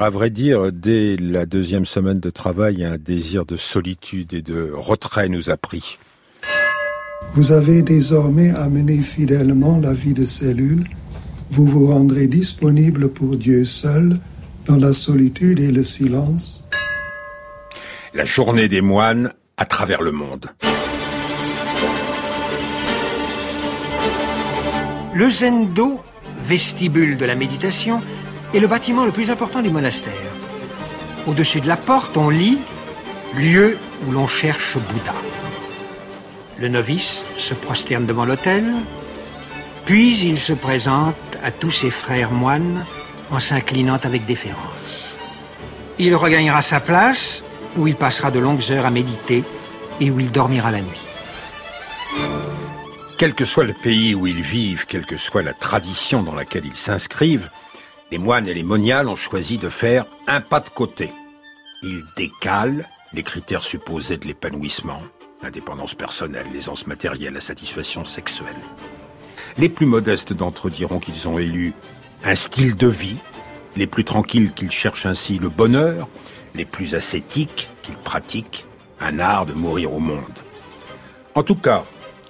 À vrai dire, dès la deuxième semaine de travail, un désir de solitude et de retrait nous a pris. Vous avez désormais amené fidèlement la vie de cellule. Vous vous rendrez disponible pour Dieu seul, dans la solitude et le silence. La journée des moines à travers le monde. Le Zendo, vestibule de la méditation, est le bâtiment le plus important du monastère. Au-dessus de la porte, on lit Lieu où l'on cherche Bouddha. Le novice se prosterne devant l'autel, puis il se présente à tous ses frères moines en s'inclinant avec déférence. Il regagnera sa place, où il passera de longues heures à méditer et où il dormira la nuit. Quel que soit le pays où ils vivent, quelle que soit la tradition dans laquelle ils s'inscrivent, les moines et les moniales ont choisi de faire un pas de côté. Ils décalent les critères supposés de l'épanouissement, l'indépendance personnelle, l'aisance matérielle, la satisfaction sexuelle. Les plus modestes d'entre eux diront qu'ils ont élu un style de vie, les plus tranquilles qu'ils cherchent ainsi le bonheur, les plus ascétiques qu'ils pratiquent un art de mourir au monde. En tout cas,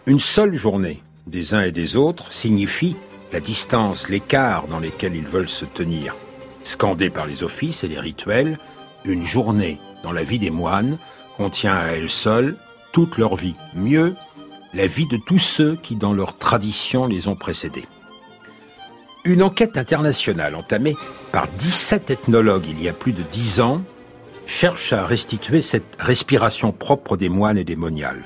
une seule journée des uns et des autres signifie la distance, l'écart dans lesquels ils veulent se tenir. Scandée par les offices et les rituels, une journée dans la vie des moines contient à elle seule toute leur vie, mieux, la vie de tous ceux qui dans leur tradition les ont précédés. Une enquête internationale entamée par 17 ethnologues il y a plus de 10 ans cherche à restituer cette respiration propre des moines et des moniales.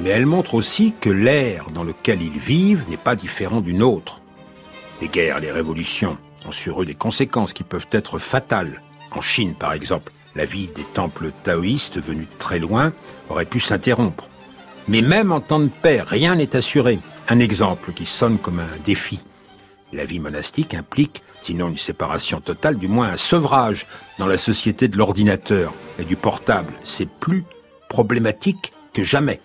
Mais elle montre aussi que l'air dans lequel ils vivent n'est pas différent d'une autre. Les guerres, les révolutions ont sur eux des conséquences qui peuvent être fatales. En Chine, par exemple, la vie des temples taoïstes venus très loin aurait pu s'interrompre. Mais même en temps de paix, rien n'est assuré. Un exemple qui sonne comme un défi. La vie monastique implique, sinon une séparation totale, du moins un sevrage dans la société de l'ordinateur et du portable. C'est plus problématique que jamais.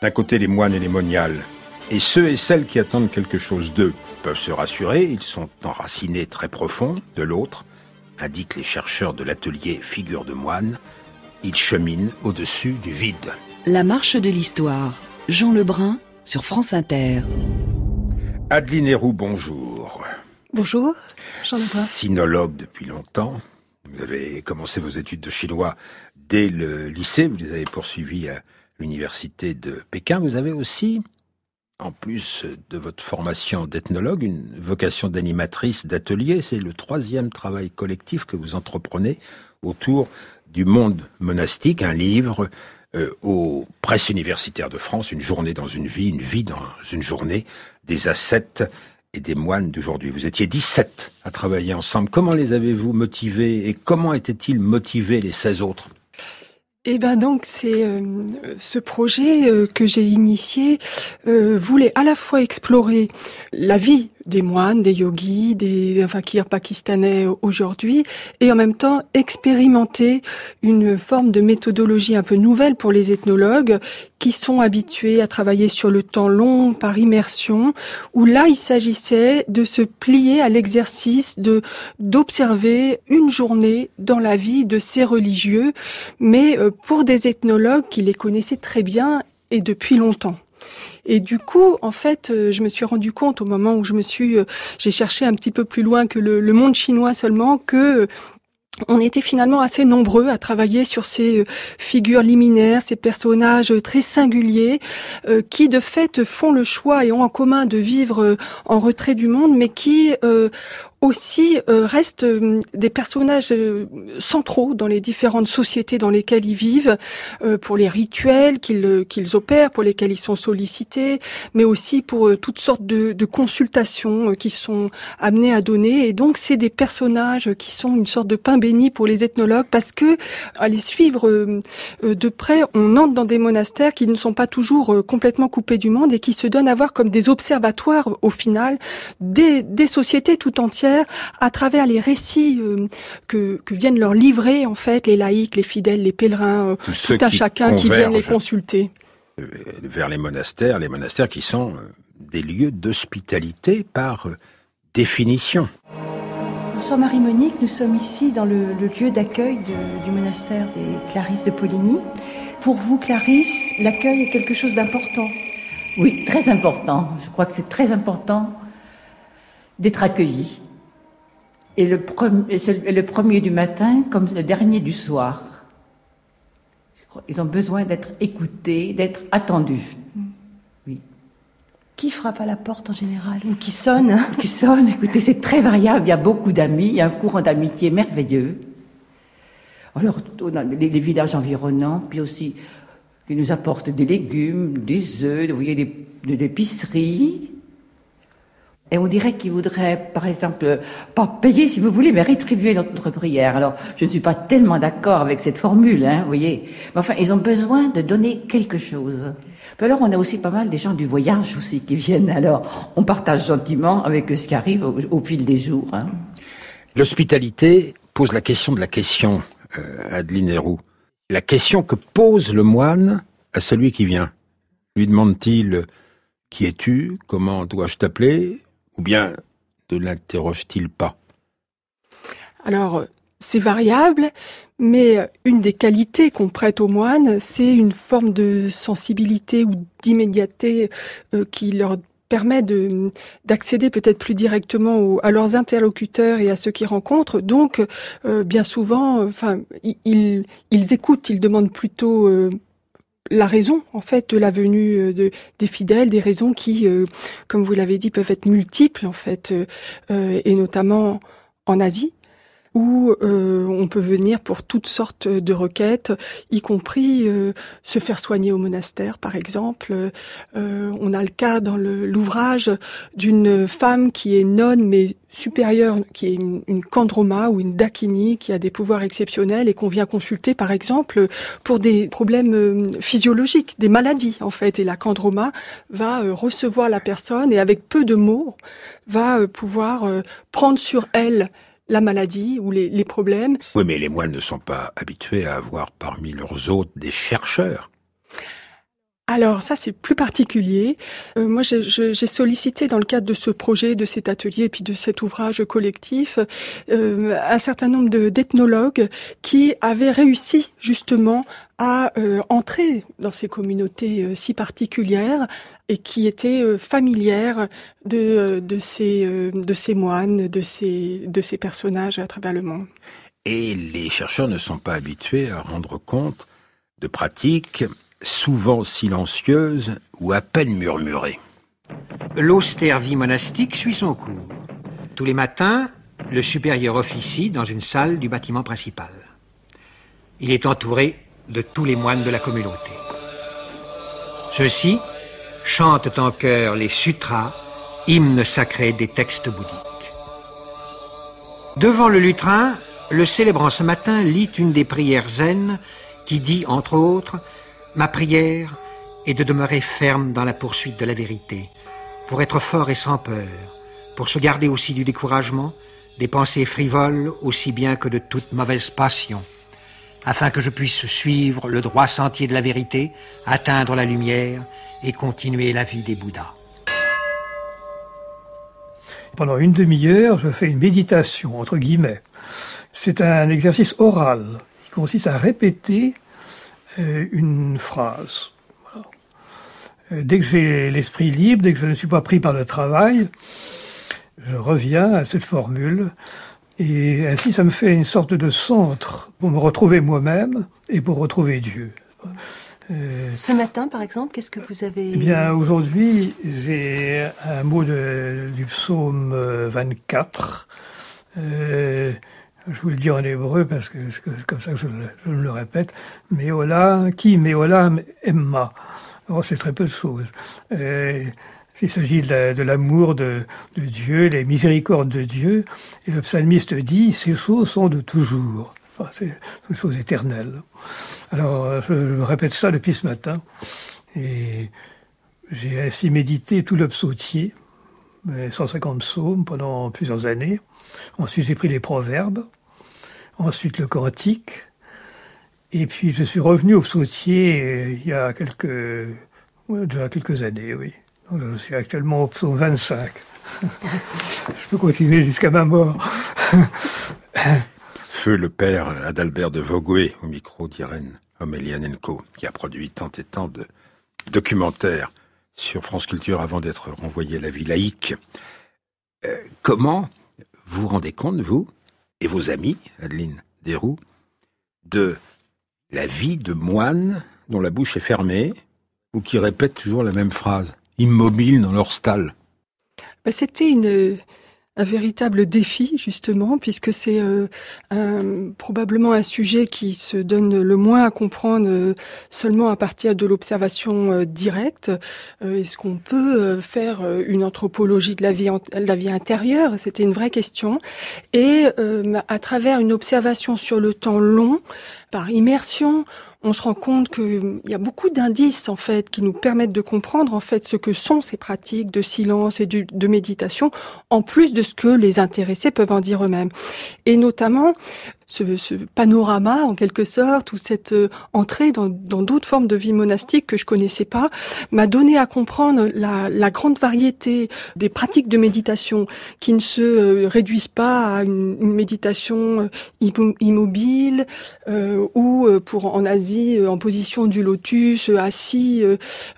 D'un côté, les moines et les moniales, et ceux et celles qui attendent quelque chose d'eux peuvent se rassurer, ils sont enracinés très profond. De l'autre, indiquent les chercheurs de l'atelier Figure de moine, ils cheminent au-dessus du vide. La marche de l'histoire. Jean Lebrun sur France Inter. Adeline Héroux, bonjour. Bonjour, Jean Lebrun. Sinologue depuis longtemps. Vous avez commencé vos études de chinois dès le lycée, vous les avez poursuivies à l'université de Pékin. Vous avez aussi, en plus de votre formation d'ethnologue, une vocation d'animatrice d'atelier. C'est le troisième travail collectif que vous entreprenez autour du monde monastique, un livre euh, aux presses universitaires de France, une journée dans une vie, une vie dans une journée, des ascètes et des moines d'aujourd'hui. Vous étiez 17 à travailler ensemble. Comment les avez-vous motivés et comment étaient-ils motivés les 16 autres? Eh ben donc c'est euh, ce projet euh, que j'ai initié euh, voulait à la fois explorer la vie des moines, des yogis, des fakirs pakistanais aujourd'hui, et en même temps expérimenter une forme de méthodologie un peu nouvelle pour les ethnologues qui sont habitués à travailler sur le temps long par immersion, où là il s'agissait de se plier à l'exercice de d'observer une journée dans la vie de ces religieux, mais euh, pour des ethnologues qui les connaissaient très bien et depuis longtemps. Et du coup, en fait, euh, je me suis rendu compte au moment où je me suis, euh, j'ai cherché un petit peu plus loin que le, monde chinois seulement que on était finalement assez nombreux à travailler sur ces euh, figures liminaires, ces personnages très singuliers, qui de fait font le choix et ont en commun de vivre en retrait du monde, mais qui aussi euh, restent euh, des personnages euh, centraux dans les différentes sociétés dans lesquelles ils vivent, pour les rituels qu'ils qu'ils opèrent, pour lesquels ils sont sollicités, mais aussi pour toutes sortes de, de consultations qui sont amenés à donner. Et donc, c'est des personnages qui sont une sorte de pain béni pour les ethnologues, parce que à les suivre de près, on entre dans des monastères qui ne sont pas toujours complètement coupés du monde et qui se donnent à voir comme des observatoires, au final, des, des sociétés tout entières à travers les récits euh, que, viennent leur livrer en fait les laïcs, les fidèles, les pèlerins, euh, tout, un chacun qui viennent les consulter. Euh, vers les monastères, les monastères qui sont des lieux d'hospitalité par définition. Sœur Marie-Monique, nous sommes ici dans le, lieu d'accueil du monastère des Clarisses de Poligny. Pour vous, Clarisse, l'accueil est quelque chose d'important. Oui, très important. Je crois que c'est très important d'être accueilli. Et le, le premier du matin comme le dernier du soir. Ils ont besoin d'être écoutés, d'être attendus. Oui. Qui frappe à la porte en général ou qui sonne? Qui sonne, écoutez, c'est très variable. Il y a beaucoup d'amis, il y a un courant d'amitié merveilleux. Alors, dans les, villages environnants, puis aussi qui nous apportent des légumes, des œufs, vous voyez, des, de l'épicerie. Et on dirait qu'ils voudraient, par exemple, pas payer si vous voulez, mais rétribuer notre prière. Alors, je ne suis pas tellement d'accord avec cette formule, hein, vous voyez. Mais enfin, ils ont besoin de donner quelque chose. Puis alors, on a aussi pas mal des gens du voyage aussi qui viennent. Alors, on partage gentiment avec ce qui arrive au, fil des jours. Hein. L'hospitalité pose la question de la question, euh, Adeline Héroux. La question que pose le moine à celui qui vient. Lui demande-t-il Qui es-tu? Comment dois-je t'appeler? Ou bien ne l'interroge-t-il pas? Alors, c'est variable, mais une des qualités qu'on prête aux moines, c'est une forme de sensibilité ou d'immédiateté euh, qui leur permet de d'accéder peut-être plus directement à leurs interlocuteurs et à ceux qu'ils rencontrent. Donc, euh, bien souvent, enfin, ils, écoutent, ils demandent plutôt euh, la raison en fait de la venue euh, de, des fidèles, des raisons qui, euh, comme vous l'avez dit, peuvent être multiples en fait, euh, et notamment en Asie où on peut venir pour toutes sortes de requêtes, y compris se faire soigner au monastère, par exemple. on a le cas dans l'ouvrage d'une femme qui est nonne mais supérieure, qui est une, une kandroma ou une dakini, qui a des pouvoirs exceptionnels et qu'on vient consulter, par exemple, pour des problèmes euh, physiologiques, des maladies, en fait. Et la kandroma va euh, recevoir la personne et avec peu de mots, va euh, pouvoir prendre sur elle la maladie ou les, problèmes. Oui, mais les moines ne sont pas habitués à avoir parmi leurs hôtes des chercheurs. Alors ça c'est plus particulier. Euh, moi j'ai sollicité dans le cadre de ce projet, de cet atelier et puis de cet ouvrage collectif euh, un certain nombre d'ethnologues qui avaient réussi justement à euh, entrer dans ces communautés si particulières et qui étaient familières de, ces, moines, de ces personnages à travers le monde. Et les chercheurs ne sont pas habitués à rendre compte de pratiques souvent silencieuse ou à peine murmurée. L'austère vie monastique suit son cours. Tous les matins, le supérieur officie dans une salle du bâtiment principal. Il est entouré de tous les moines de la communauté. Ceux-ci chantent en chœur les sutras, hymnes sacrés des textes bouddhiques. Devant le lutrin, le célébrant ce matin lit une des prières zen qui dit, entre autres, Ma prière est de demeurer ferme dans la poursuite de la vérité, pour être fort et sans peur, pour se garder aussi du découragement, des pensées frivoles aussi bien que de toute mauvaise passion, afin que je puisse suivre le droit sentier de la vérité, atteindre la lumière et continuer la vie des Bouddhas. Pendant une demi-heure, je fais une méditation, entre guillemets. C'est un exercice oral qui consiste à répéter une phrase. Euh, dès que j'ai l'esprit libre, dès que je ne suis pas pris par le travail, je reviens à cette formule et ainsi ça me fait une sorte de centre pour me retrouver moi-même et pour retrouver Dieu. Euh, Ce matin, par exemple, qu'est-ce que vous avez... Eh bien, aujourd'hui, j'ai un mot de, du psaume 24. Euh, je vous le dis en hébreu parce que c'est comme ça que je, le répète, Meola, qui Meola Emma. Oh, c'est très peu de choses. Euh, il s'agit de l'amour de, Dieu, les miséricordes de Dieu. Et le psalmiste dit, ces choses sont de toujours. Enfin, c'est une chose éternelle. Alors, je, je, répète ça depuis ce matin. Et j'ai ainsi médité tout le psautier, 150 psaumes pendant plusieurs années. Ensuite, j'ai pris les proverbes ensuite le cantique, et puis je suis revenu au psautier euh, il y a quelques, déjà quelques années, oui. Je suis actuellement au psaume 25. je peux continuer jusqu'à ma mort. Feu le père Adalbert de Vogüé au micro d'Irène Omelianenko, qui a produit tant et tant de documentaires sur France Culture avant d'être renvoyé à la vie laïque. Euh, comment vous rendez compte, vous et vos amis, Adeline Desroux, de la vie de moines dont la bouche est fermée ou qui répètent toujours la même phrase, immobiles dans leur stall. Ben, C'était une, un véritable défi justement puisque c'est euh, probablement un sujet qui se donne le moins à comprendre euh, seulement à partir de l'observation euh, directe. Est-ce qu'on peut faire une anthropologie de la vie, de la vie intérieure? C'était une vraie question. Et à travers une observation sur le temps long, par immersion, on se rend compte qu'il y a beaucoup d'indices en fait qui nous permettent de comprendre en fait ce que sont ces pratiques de silence et de méditation, en plus de ce que les intéressés peuvent en dire eux-mêmes. Et notamment, ce, ce, panorama en quelque sorte ou cette euh, entrée dans d'autres formes de vie monastique que je connaissais pas m'a donné à comprendre la, la, grande variété des pratiques de méditation qui ne se euh, réduisent pas à une, une méditation euh, immobile euh, ou pour en Asie en position du lotus assis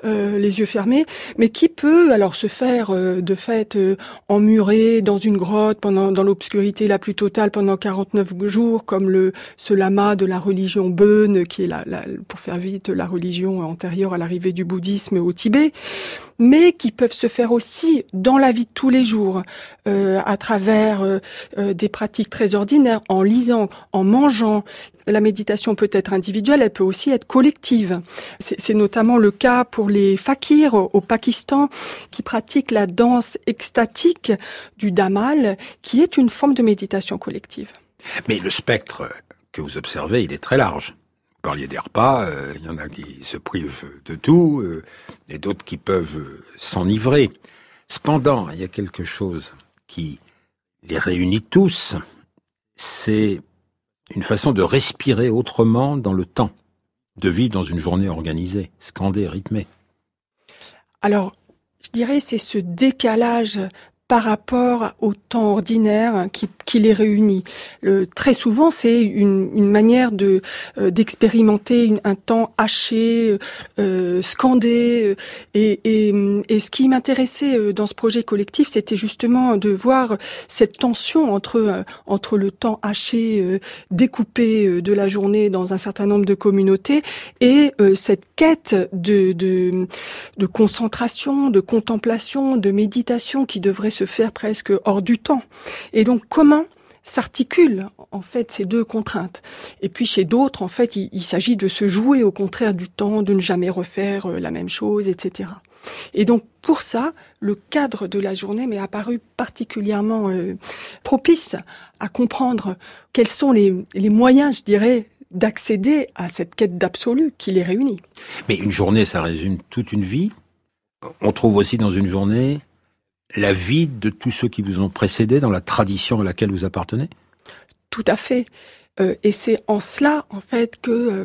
les yeux fermés mais qui peut alors se faire de fait emmuré dans une grotte pendant dans l'obscurité la plus totale pendant 49 jours comme le ce lama de la religion Beun, qui est la, pour faire vite la religion antérieure à l'arrivée du bouddhisme au Tibet, mais qui peuvent se faire aussi dans la vie de tous les jours, euh, à travers euh, euh, des pratiques très ordinaires, en lisant, en mangeant. La méditation peut être individuelle, elle peut aussi être collective. C'est notamment le cas pour les fakirs au Pakistan qui pratiquent la danse extatique du damal, qui est une forme de méditation collective. Mais le spectre que vous observez, il est très large. Vous parliez des repas, euh, il y en a qui se privent de tout, euh, et d'autres qui peuvent s'enivrer. Cependant, il y a quelque chose qui les réunit tous, c'est une façon de respirer autrement dans le temps, de vivre dans une journée organisée, scandée, rythmée. Alors, je dirais c'est ce décalage par rapport au temps ordinaire qui, qui les réunit. Très souvent, c'est une, une, manière de euh, d'expérimenter un temps haché, euh, scandé. Et, et, et, ce qui m'intéressait euh, dans ce projet collectif, c'était justement de voir cette tension entre euh, entre le temps haché, découpé de la journée dans un certain nombre de communautés, et cette quête de, de de concentration, de contemplation, de méditation qui devrait se se faire presque hors du temps. Et donc comment s'articulent en fait ces deux contraintes? Et puis chez d'autres, en fait, il, s'agit de se jouer au contraire du temps, de ne jamais refaire euh, la même chose, etc. Et donc pour ça, le cadre de la journée m'est apparu particulièrement euh, propice à comprendre quels sont les, les moyens, je dirais, d'accéder à cette quête d'absolu qui les réunit. Mais une journée, ça résume toute une vie? On trouve aussi dans une journée la vie de tous ceux qui vous ont précédé dans la tradition à laquelle vous appartenez? Tout à fait. Euh, et c'est en cela, en fait, que euh,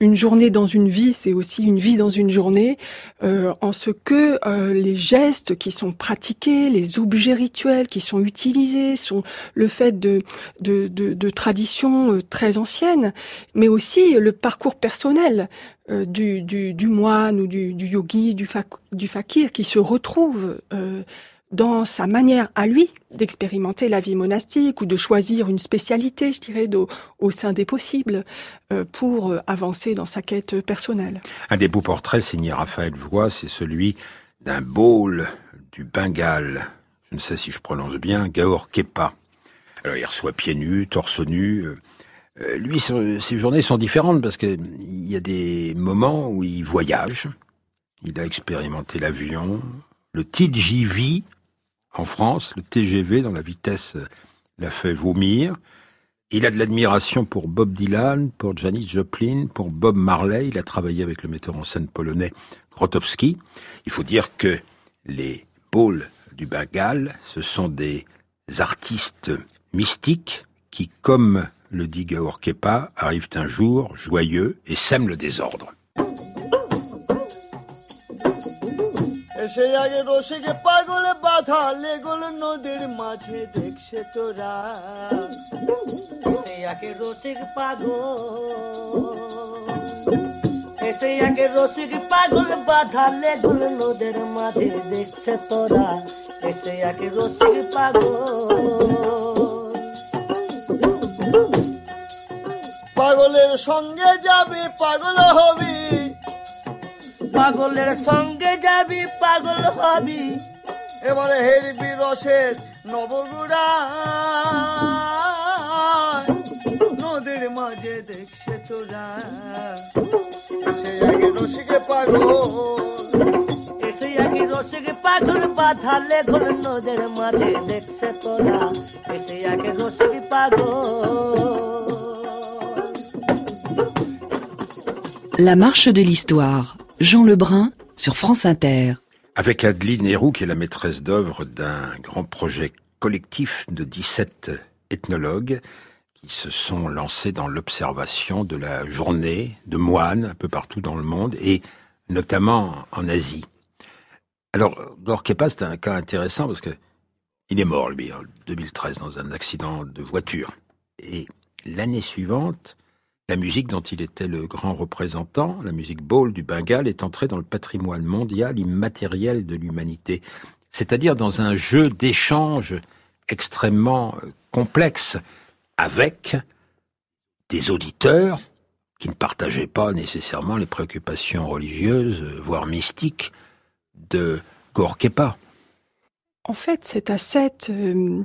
une journée dans une vie, c'est aussi une vie dans une journée, euh, en ce que euh, les gestes qui sont pratiqués, les objets rituels qui sont utilisés, sont le fait de, de, de, de traditions euh, très anciennes, mais aussi le parcours personnel euh, du, du, du, moine ou du, du yogi, du, du fakir qui se retrouve dans sa manière à lui d'expérimenter la vie monastique ou de choisir une spécialité, je dirais, au sein des possibles euh, pour euh, avancer dans sa quête personnelle. Un des beaux portraits signé Raphaël Voix, c'est celui d'un bowl du Bengale. Je ne sais si je prononce bien, Gaor Kepa. Alors il reçoit pieds nus, torse nu. Euh, lui, ses journées sont différentes parce qu'il y a des moments où il voyage. Il a expérimenté l'avion, le TGV, en France, le TGV dans la vitesse euh, l'a fait vomir. Il a de l'admiration pour Bob Dylan, pour Janis Joplin, pour Bob Marley. Il a travaillé avec le metteur en scène polonais Grotowski. Il faut dire que les pôles du Bengale, ce sont des artistes mystiques qui, comme le dit Gaor Kepa, arrivent un jour joyeux et sèment le désordre. এসে আগে রসিকে পাগলে বাধা, লেগুল নদীর মাঝে, দেখছে তোরা। এসে আগে রসিক পাগল, এসে আগে রসিক পাগল বাধা, লেগুল নদীর মাঝে, দেখছে তোরা। এসে আগে রসিক পাগল। পাগলের সঙ্গে যাবে, পাগল হবি। পাগলের সঙ্গে যাবি পাগল হবি এবারে হেরবি রসের নবগুড়া নদীর মাঝে দেখছে তোরা সে আগে রসিকে পাগল এসে আগে রসিকে পাগল বাঁধালে ঘর নদীর মাঝে দেখছে তোরা এসে আগে রসিকে পাগল La marche de l'histoire. Jean Lebrun sur France Inter. Avec Adeline Héroux, qui est la maîtresse d'œuvre d'un grand projet collectif de 17 ethnologues qui se sont lancés dans l'observation de la journée de moines un peu partout dans le monde et notamment en Asie. Alors, Gorkepa, c'est un cas intéressant parce que il est mort, lui, en 2013, dans un accident de voiture. Et l'année suivante, la musique dont il était le grand représentant, la musique Baul du Bengale, est entrée dans le patrimoine mondial immatériel de l'humanité, c'est-à-dire dans un jeu d'échange extrêmement euh, complexe avec des auditeurs qui ne partageaient pas nécessairement les préoccupations religieuses, euh, voire mystiques, de Gorkepa. En fait, cet ascète euh,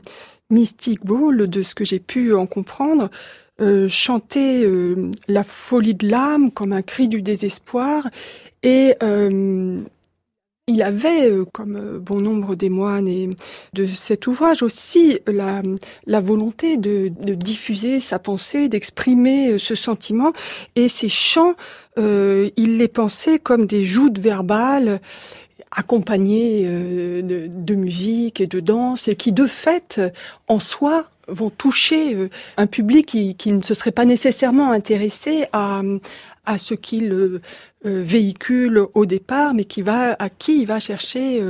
mystique Baul, de ce que j'ai pu en comprendre, euh, chanter euh, la folie de l'âme comme un cri du désespoir et euh, il avait, euh, comme euh, bon nombre des moines et de cet ouvrage aussi, la, la volonté de, de diffuser sa pensée, d'exprimer euh, ce sentiment. Et ces chants, il les pensait comme des joutes verbales accompagnées euh, de, de musique et de danse, et qui de fait, en soi, vont toucher euh, un public qui, ne se serait pas nécessairement intéressé à, à ce qu'il euh, euh, véhicule au départ, mais qui va, à qui il va chercher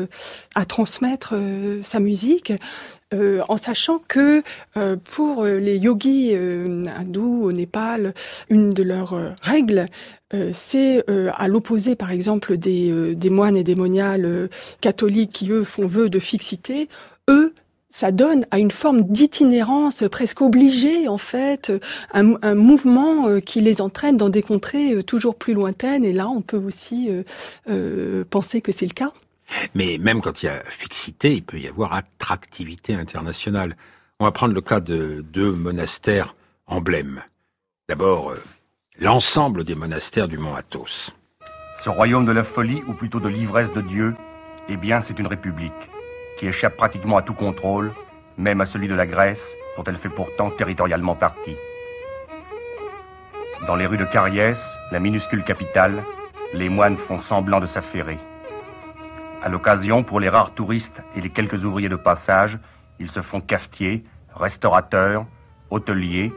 à transmettre sa musique, en sachant que pour les yogis hindous au Népal, une de leurs règles, c'est à l'opposé, par exemple, des, des moines et des moniales catholiques qui, eux, font vœu de fixité, eux, ça donne à une forme d'itinérance presque obligée, en fait, un, un mouvement euh, qui les entraîne dans des contrées euh, toujours plus lointaines. Et là, on peut aussi euh, euh, penser que c'est le cas. Mais même quand il y a fixité, il peut y avoir attractivité internationale. On va prendre le cas de deux monastères emblèmes. D'abord, euh, l'ensemble des monastères du mont Athos. Ce royaume de la folie, ou plutôt de l'ivresse de Dieu, eh bien, c'est une république qui échappe pratiquement à tout contrôle, même à celui de la Grèce, dont elle fait pourtant territorialement partie. Dans les rues de Cariès, la minuscule capitale, les moines font semblant de s'affairer. À l'occasion, pour les rares touristes et les quelques ouvriers de passage, ils se font cafetiers, restaurateurs, hôteliers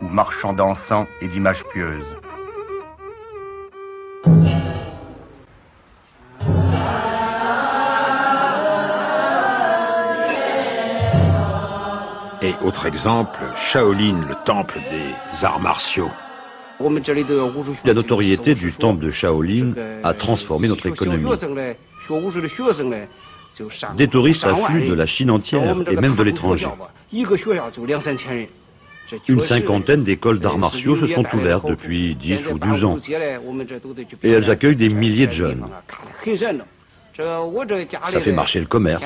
ou marchands d'encens et d'images pieuses. Autre exemple, Shaolin, le temple des arts martiaux. La notoriété du temple de Shaolin a transformé notre économie. Des touristes affluent de la Chine entière et même de l'étranger. Une cinquantaine d'écoles d'arts martiaux se sont ouvertes depuis 10 ou 12 ans et elles accueillent des milliers de jeunes. Ça fait marcher le commerce.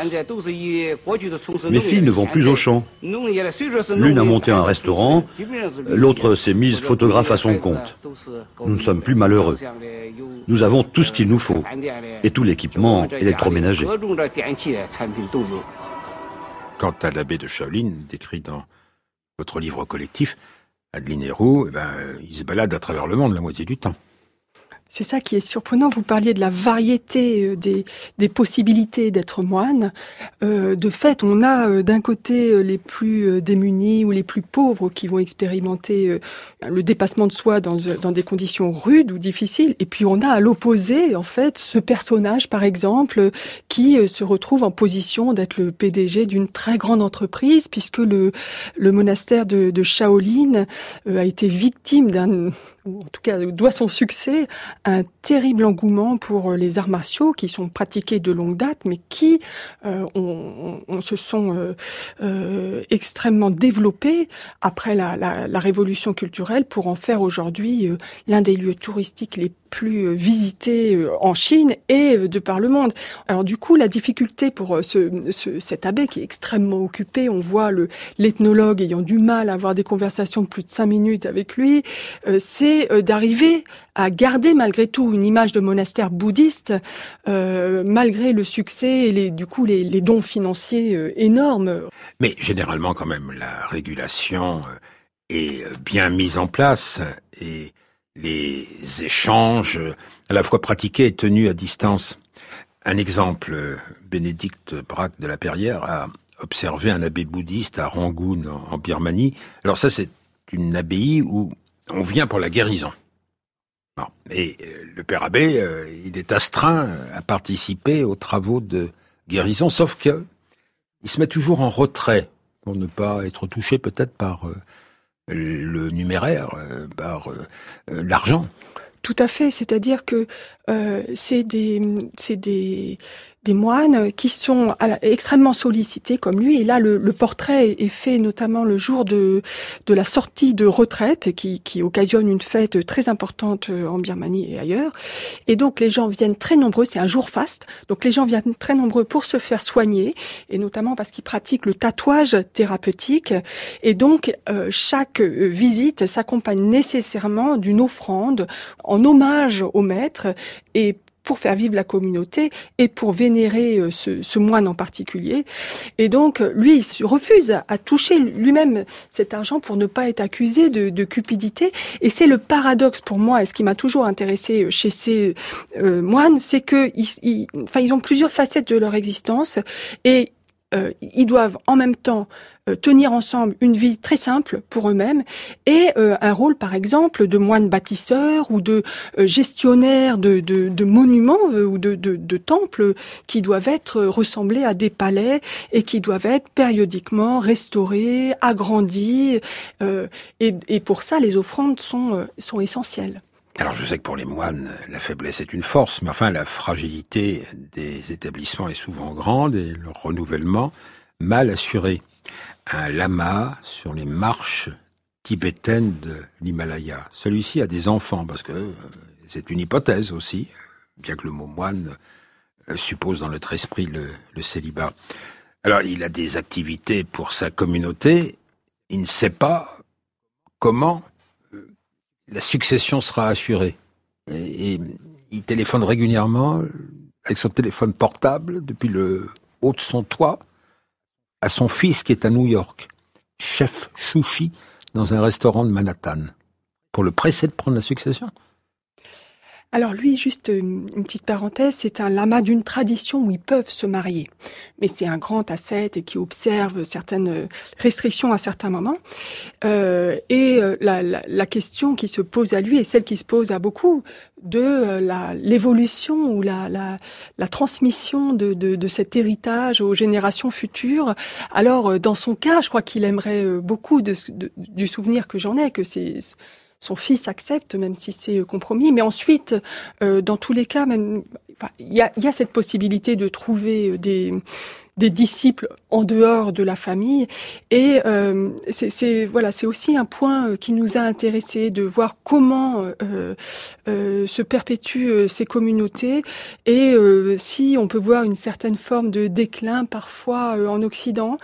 Mes filles ne vont plus au champ. L'une a monté un restaurant, l'autre s'est mise photographe à son compte. Nous ne sommes plus malheureux. Nous avons tout ce qu'il nous faut et tout l'équipement électroménager. Quant à l'abbé de Shaolin, décrit dans votre livre collectif, Adeline Héroux, eh ben, il se balade à travers le monde la moitié du temps. C'est ça qui est surprenant. Vous parliez de la variété euh, des, des possibilités d'être moine. Euh, de fait, on a euh, d'un côté les plus démunis ou les plus pauvres qui vont expérimenter le dépassement de soi dans, dans des conditions rudes ou difficiles. Et puis on a à l'opposé, en fait, ce personnage, par exemple, qui se retrouve en position d'être le PDG d'une très grande entreprise, puisque le, le monastère de, de Shaolin a été victime d'un ou en tout cas doit son succès un terrible engouement pour euh, les arts martiaux qui sont pratiqués de longue date, mais qui euh, on, se sont euh, extrêmement développés après la, la, la, révolution culturelle pour en faire aujourd'hui l'un des lieux touristiques les plus visités en Chine et de par le monde. Alors du coup, la difficulté pour ce, ce, cet abbé qui est extrêmement occupé, on voit le l'ethnologue ayant du mal à avoir des conversations de plus de cinq minutes avec lui, c'est d'arriver à garder malgré tout une image de monastère bouddhiste, euh, malgré le succès et les, du coup les, les dons financiers euh, énormes. Mais généralement quand même la régulation euh, est bien mise en place et les échanges à la fois pratiqués et tenus à distance. Un exemple, Bénédicte Braque de la Perrière a observé un abbé bouddhiste à Rangoon en Birmanie. Alors ça c'est une abbaye où on vient pour la guérison. Et euh, le père abbé, euh, il est astreint à participer aux travaux de guérison, sauf que il se met toujours en retrait pour ne pas être touché peut-être par euh, le numéraire, par l'argent. Tout à fait, c'est-à-dire que c'est des, des, des moines qui sont extrêmement sollicités comme lui. Et là, le, portrait est fait notamment le jour de, de la sortie de retraite qui, qui occasionne une fête très importante euh, en Birmanie et ailleurs. Et donc les gens viennent très nombreux, c'est un jour faste, donc les gens viennent très nombreux pour se faire soigner, et notamment parce qu'ils pratiquent le tatouage thérapeutique. Et donc euh, chaque euh, visite s'accompagne nécessairement d'une offrande en hommage au maître et pour faire vivre la communauté et pour vénérer euh, ce, moine en particulier. Et donc, lui, il se refuse à, toucher lui-même cet argent pour ne pas être accusé de, cupidité. Et c'est le paradoxe pour moi, et ce qui m'a toujours intéressé euh, chez ces euh, moines, c'est que ils, enfin, ils ont plusieurs facettes de leur existence et ils doivent en même temps euh, tenir ensemble une vie très simple pour eux-mêmes et euh, un rôle, par exemple, de moine bâtisseur ou de euh, gestionnaire de, monuments ou de, temples qui doivent être ressemblés à des palais et qui doivent être périodiquement restaurés, agrandis. et, et pour ça, les offrandes sont, sont essentielles. Alors je sais que pour les moines, la faiblesse est une force, mais enfin la fragilité des établissements est souvent grande et le renouvellement mal assuré un lama sur les marches tibétaines de l'Himalaya. Celui-ci a des enfants, parce que euh, c'est une hypothèse aussi, bien que le mot moine euh, suppose dans notre esprit le, célibat. Alors, il a des activités pour sa communauté, il ne sait pas comment euh, la succession sera assurée. et, il téléphone régulièrement avec son téléphone portable depuis le haut de son toit à son fils qui est à New York, chef chouchi dans un restaurant de Manhattan, pour le presser de prendre la succession. Alors lui, juste une, petite parenthèse, c'est un lama d'une tradition où ils peuvent se marier. Mais c'est un grand ascète et qui observe certaines restrictions à certains moments. Euh, et euh, la, la, la, question qui se pose à lui est celle qui se pose à beaucoup de euh, l'évolution ou la, la, transmission de, de, de, cet héritage aux générations futures. Alors, euh, dans son cas, je crois qu'il aimerait beaucoup de, du souvenir que j'en ai, que c'est son fils accepte, même si c'est euh, compromis. Mais ensuite, euh, dans tous les cas, même, il y, a, cette possibilité de trouver euh, des des disciples en dehors de la famille. Et euh, c'est voilà, c'est aussi un point euh, qui nous a intéressé de voir comment euh, se perpétuent ces communautés et si on peut voir une certaine forme de déclin parfois en Occident.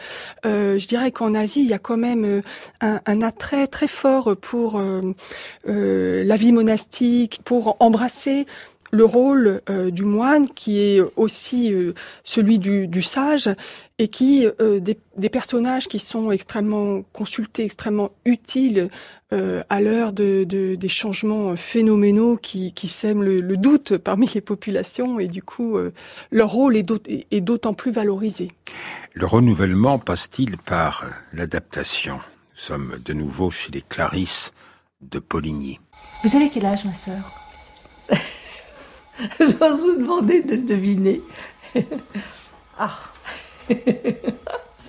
je dirais qu'en Asie, il y a quand même un attrait très fort pour la vie monastique, pour embrasser le rôle du moine qui est aussi celui du, sage et qui des, des, personnages qui sont extrêmement consultés, extrêmement utiles euh, à l'heure de, des changements phénoménaux qui, sèment le, doute parmi les populations et du coup euh, leur rôle est d'autant plus valorisé. Le renouvellement passe-t-il par l'adaptation? Nous sommes de nouveau chez les Clarisses de Poligny. Vous avez quel âge, ma sœur? J'ose vous demander de deviner. ah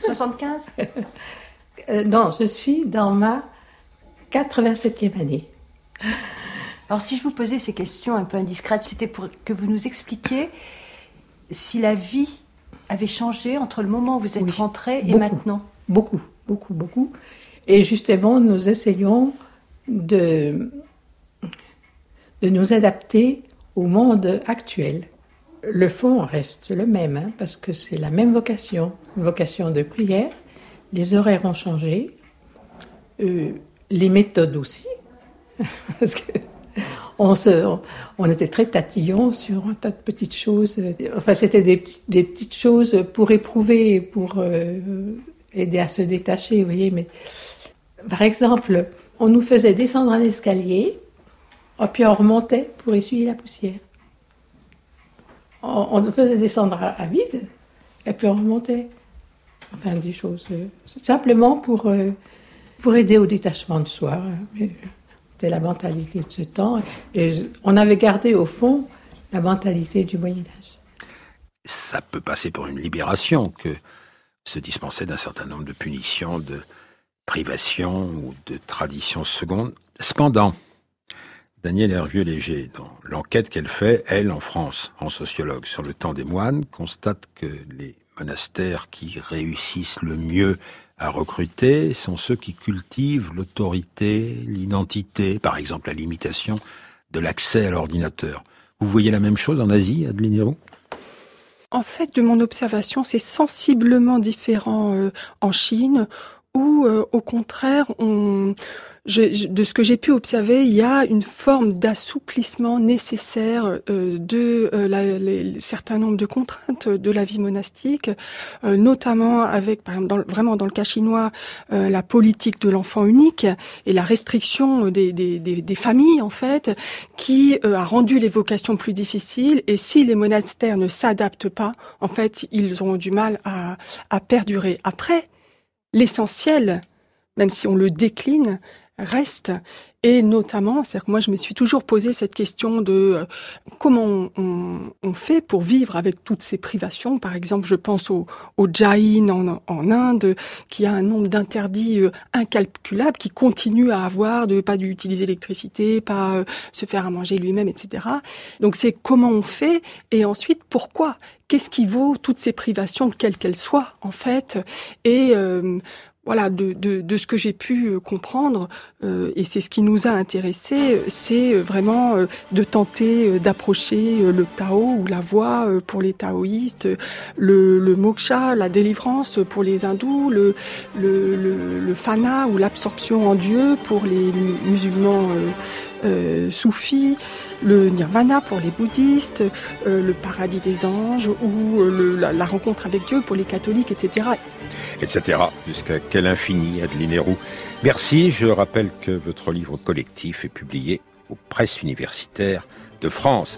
75 euh, Non, je suis dans ma 87e année. Alors si je vous posais ces questions un peu indiscrètes, c'était pour que vous nous expliquiez si la vie avait changé entre le moment où vous êtes rentré et maintenant. Beaucoup, beaucoup, beaucoup. Et justement, nous essayons de, de nous adapter au monde actuel. Le fond reste le même, hein, parce que c'est la même vocation, une vocation de prière. Les horaires ont changé. Euh, les méthodes aussi, parce que on, se, on était très tatillons sur un tas de petites choses. Enfin, c'était des, des, petites choses pour éprouver, pour euh, aider à se détacher, vous voyez. Mais par exemple, on nous faisait descendre un escalier, et puis on remontait pour essuyer la poussière. On, faisait descendre à, vide, et puis on remontait. Enfin, des choses euh, simplement pour euh, pour aider au détachement de soi. C'était la mentalité de ce temps. Et on avait gardé au fond la mentalité du Moyen Âge. Ça peut passer pour une libération que se dispenser d'un certain nombre de punitions, de privations ou de traditions secondes. Cependant, Daniel Hervieux-Léger, dans l'enquête qu'elle fait, elle, en France, en sociologue, sur le temps des moines, constate que les monastères qui réussissent le mieux à recruter sont ceux qui cultivent l'autorité, l'identité, par exemple la limitation de l'accès à l'ordinateur. Vous voyez la même chose en Asie, Adeline Héroux? En fait, de mon observation, c'est sensiblement différent euh, en Chine, où euh, au contraire, on, de ce que j'ai pu observer, il y a une forme d'assouplissement nécessaire euh, de euh, certains nombres de contraintes de la vie monastique, euh, notamment avec, par exemple, vraiment dans le cas chinois, la politique de l'enfant unique et la restriction des, familles, en fait, qui a rendu les vocations plus difficiles. Et si les monastères ne s'adaptent pas, en fait, ils auront du mal à perdurer. Après, l'essentiel, même si on le décline, reste. Et notamment, c'est-à-dire que moi, je me suis toujours posé cette question de euh, comment on, fait pour vivre avec toutes ces privations. Par exemple, je pense au, au Jain en, Inde, qui a un nombre d'interdits euh, incalculables, qui continue à avoir de pas d'utiliser l'électricité, pas euh, se faire à manger lui-même, etc. Donc, c'est comment on fait et ensuite pourquoi? Qu'est-ce qui vaut toutes ces privations, quelles qu'elles soient, en fait? Et voilà, de, de, ce que j'ai pu euh, comprendre, euh, et c'est ce qui nous a intéressés, c'est euh, vraiment de tenter d'approcher le Tao ou la voie pour les taoïstes, le, moksha, la délivrance pour les hindous, le, le, fana ou l'absorption en Dieu pour les musulmans soufis, le nirvana pour les bouddhistes, euh, le paradis des anges ou euh, la, rencontre avec Dieu pour les catholiques, etc. Etc. Jusqu'à quel infini, Adeline Héroux. Merci. Je rappelle que votre livre collectif est publié aux presses universitaires de France.